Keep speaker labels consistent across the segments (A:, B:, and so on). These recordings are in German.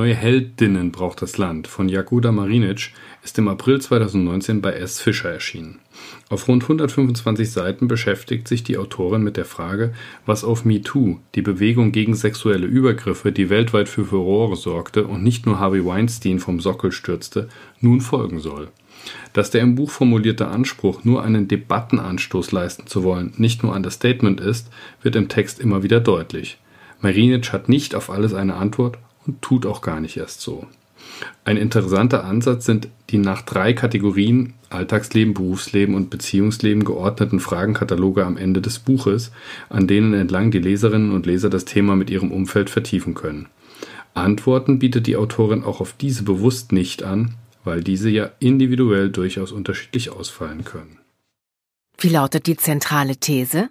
A: Neue Heldinnen braucht das Land von Jagoda Marinic ist im April 2019 bei S. Fischer erschienen. Auf rund 125 Seiten beschäftigt sich die Autorin mit der Frage, was auf MeToo, die Bewegung gegen sexuelle Übergriffe, die weltweit für Furore sorgte und nicht nur Harvey Weinstein vom Sockel stürzte, nun folgen soll. Dass der im Buch formulierte Anspruch, nur einen Debattenanstoß leisten zu wollen, nicht nur ein Statement ist, wird im Text immer wieder deutlich. Marinic hat nicht auf alles eine Antwort und tut auch gar nicht erst so. Ein interessanter Ansatz sind die nach drei Kategorien Alltagsleben, Berufsleben und Beziehungsleben geordneten Fragenkataloge am Ende des Buches, an denen entlang die Leserinnen und Leser das Thema mit ihrem Umfeld vertiefen können. Antworten bietet die Autorin auch auf diese bewusst nicht an, weil diese ja individuell durchaus unterschiedlich ausfallen können.
B: Wie lautet die zentrale These?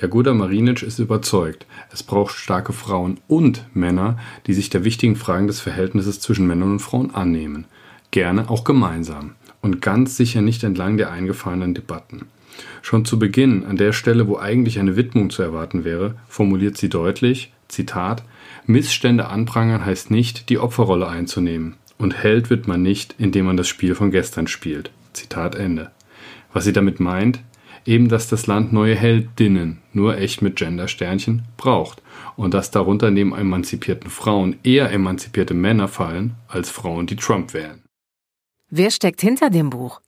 A: Jagoda Marinic ist überzeugt, es braucht starke Frauen und Männer, die sich der wichtigen Fragen des Verhältnisses zwischen Männern und Frauen annehmen. Gerne auch gemeinsam und ganz sicher nicht entlang der eingefahrenen Debatten. Schon zu Beginn, an der Stelle, wo eigentlich eine Widmung zu erwarten wäre, formuliert sie deutlich, Zitat, Missstände anprangern heißt nicht, die Opferrolle einzunehmen. Und Held wird man nicht, indem man das Spiel von gestern spielt. Zitat Ende. Was sie damit meint, eben, dass das Land neue Heldinnen, nur echt mit Gender-Sternchen, braucht und dass darunter neben emanzipierten Frauen eher emanzipierte Männer fallen als Frauen, die Trump wählen.
B: Wer steckt hinter dem Buch?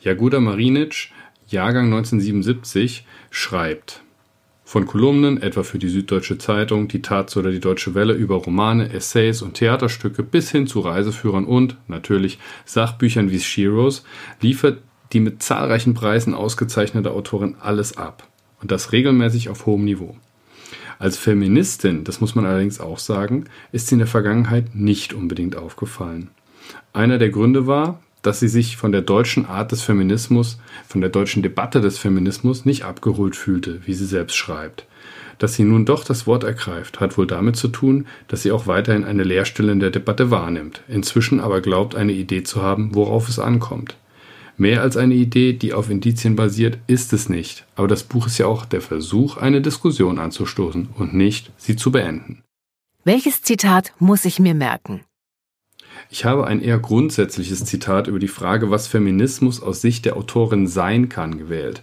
A: Jaguda Marinic, Jahrgang 1977, schreibt von Kolumnen, etwa für die Süddeutsche Zeitung, die Taz oder die Deutsche Welle, über Romane, Essays und Theaterstücke bis hin zu Reiseführern und, natürlich, Sachbüchern wie Shiros, liefert die mit zahlreichen Preisen ausgezeichnete Autorin alles ab. Und das regelmäßig auf hohem Niveau. Als Feministin, das muss man allerdings auch sagen, ist sie in der Vergangenheit nicht unbedingt aufgefallen. Einer der Gründe war, dass sie sich von der deutschen Art des Feminismus, von der deutschen Debatte des Feminismus nicht abgeholt fühlte, wie sie selbst schreibt. Dass sie nun doch das Wort ergreift, hat wohl damit zu tun, dass sie auch weiterhin eine Leerstelle in der Debatte wahrnimmt, inzwischen aber glaubt, eine Idee zu haben, worauf es ankommt. Mehr als eine Idee, die auf Indizien basiert, ist es nicht. Aber das Buch ist ja auch der Versuch, eine Diskussion anzustoßen und nicht, sie zu beenden.
B: Welches Zitat muss ich mir merken?
A: Ich habe ein eher grundsätzliches Zitat über die Frage, was Feminismus aus Sicht der Autorin sein kann, gewählt.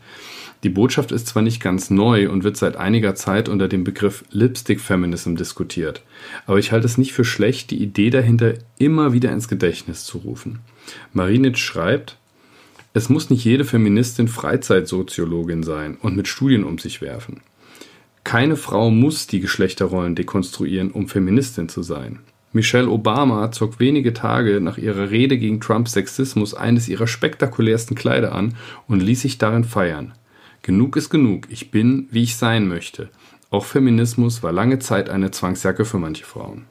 A: Die Botschaft ist zwar nicht ganz neu und wird seit einiger Zeit unter dem Begriff Lipstick Feminism diskutiert, aber ich halte es nicht für schlecht, die Idee dahinter immer wieder ins Gedächtnis zu rufen. Marinitsch schreibt, es muss nicht jede Feministin Freizeitsoziologin sein und mit Studien um sich werfen. Keine Frau muss die Geschlechterrollen dekonstruieren, um Feministin zu sein. Michelle Obama zog wenige Tage nach ihrer Rede gegen Trumps Sexismus eines ihrer spektakulärsten Kleider an und ließ sich darin feiern. Genug ist genug, ich bin, wie ich sein möchte. Auch Feminismus war lange Zeit eine Zwangsjacke für manche Frauen.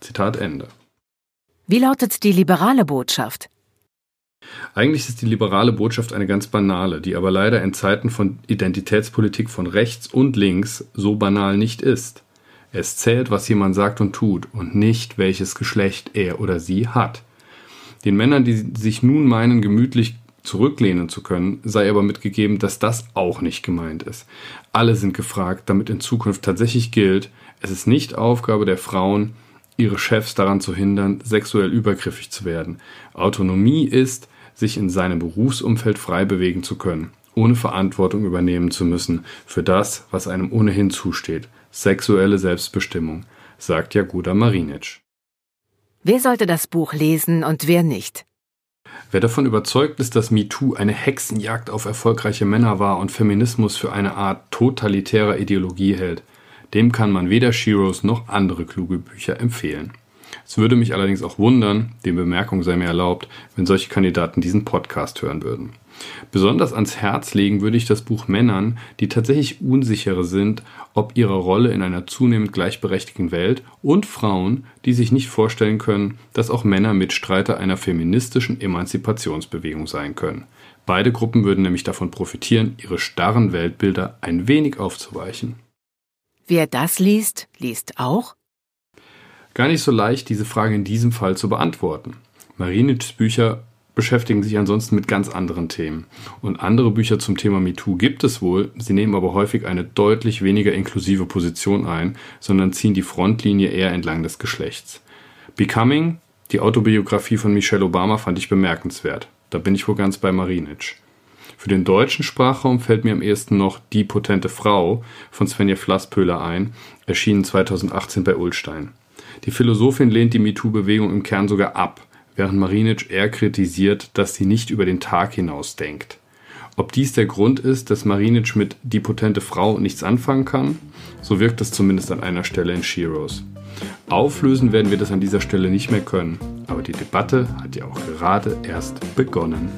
A: Zitat Ende.
B: Wie lautet die liberale Botschaft?
A: Eigentlich ist die liberale Botschaft eine ganz banale, die aber leider in Zeiten von Identitätspolitik von rechts und links so banal nicht ist. Es zählt, was jemand sagt und tut und nicht, welches Geschlecht er oder sie hat. Den Männern, die sich nun meinen, gemütlich zurücklehnen zu können, sei aber mitgegeben, dass das auch nicht gemeint ist. Alle sind gefragt, damit in Zukunft tatsächlich gilt, es ist nicht Aufgabe der Frauen, ihre Chefs daran zu hindern, sexuell übergriffig zu werden. Autonomie ist, sich in seinem Berufsumfeld frei bewegen zu können, ohne Verantwortung übernehmen zu müssen für das, was einem ohnehin zusteht. Sexuelle Selbstbestimmung, sagt Jaguda Marinic.
B: Wer sollte das Buch lesen und wer nicht?
A: Wer davon überzeugt ist, dass MeToo eine Hexenjagd auf erfolgreiche Männer war und Feminismus für eine Art totalitärer Ideologie hält, dem kann man weder Shiros noch andere kluge Bücher empfehlen. Es würde mich allerdings auch wundern, die Bemerkung sei mir erlaubt, wenn solche Kandidaten diesen Podcast hören würden. Besonders ans Herz legen würde ich das Buch Männern, die tatsächlich unsichere sind, ob ihrer Rolle in einer zunehmend gleichberechtigten Welt und Frauen, die sich nicht vorstellen können, dass auch Männer Mitstreiter einer feministischen Emanzipationsbewegung sein können. Beide Gruppen würden nämlich davon profitieren, ihre starren Weltbilder ein wenig aufzuweichen.
B: Wer das liest, liest auch?
A: Gar nicht so leicht, diese Frage in diesem Fall zu beantworten. Marinitschs Bücher beschäftigen sich ansonsten mit ganz anderen Themen. Und andere Bücher zum Thema MeToo gibt es wohl, sie nehmen aber häufig eine deutlich weniger inklusive Position ein, sondern ziehen die Frontlinie eher entlang des Geschlechts. Becoming, die Autobiografie von Michelle Obama, fand ich bemerkenswert. Da bin ich wohl ganz bei Marinitsch. Für den deutschen Sprachraum fällt mir am ehesten noch Die potente Frau von Svenja Flasspöhler ein, erschienen 2018 bei Ulstein. Die Philosophin lehnt die MeToo-Bewegung im Kern sogar ab während Marinitsch eher kritisiert, dass sie nicht über den Tag hinaus denkt. Ob dies der Grund ist, dass Marinitsch mit Die potente Frau nichts anfangen kann, so wirkt es zumindest an einer Stelle in Sheroes. Auflösen werden wir das an dieser Stelle nicht mehr können, aber die Debatte hat ja auch gerade erst begonnen.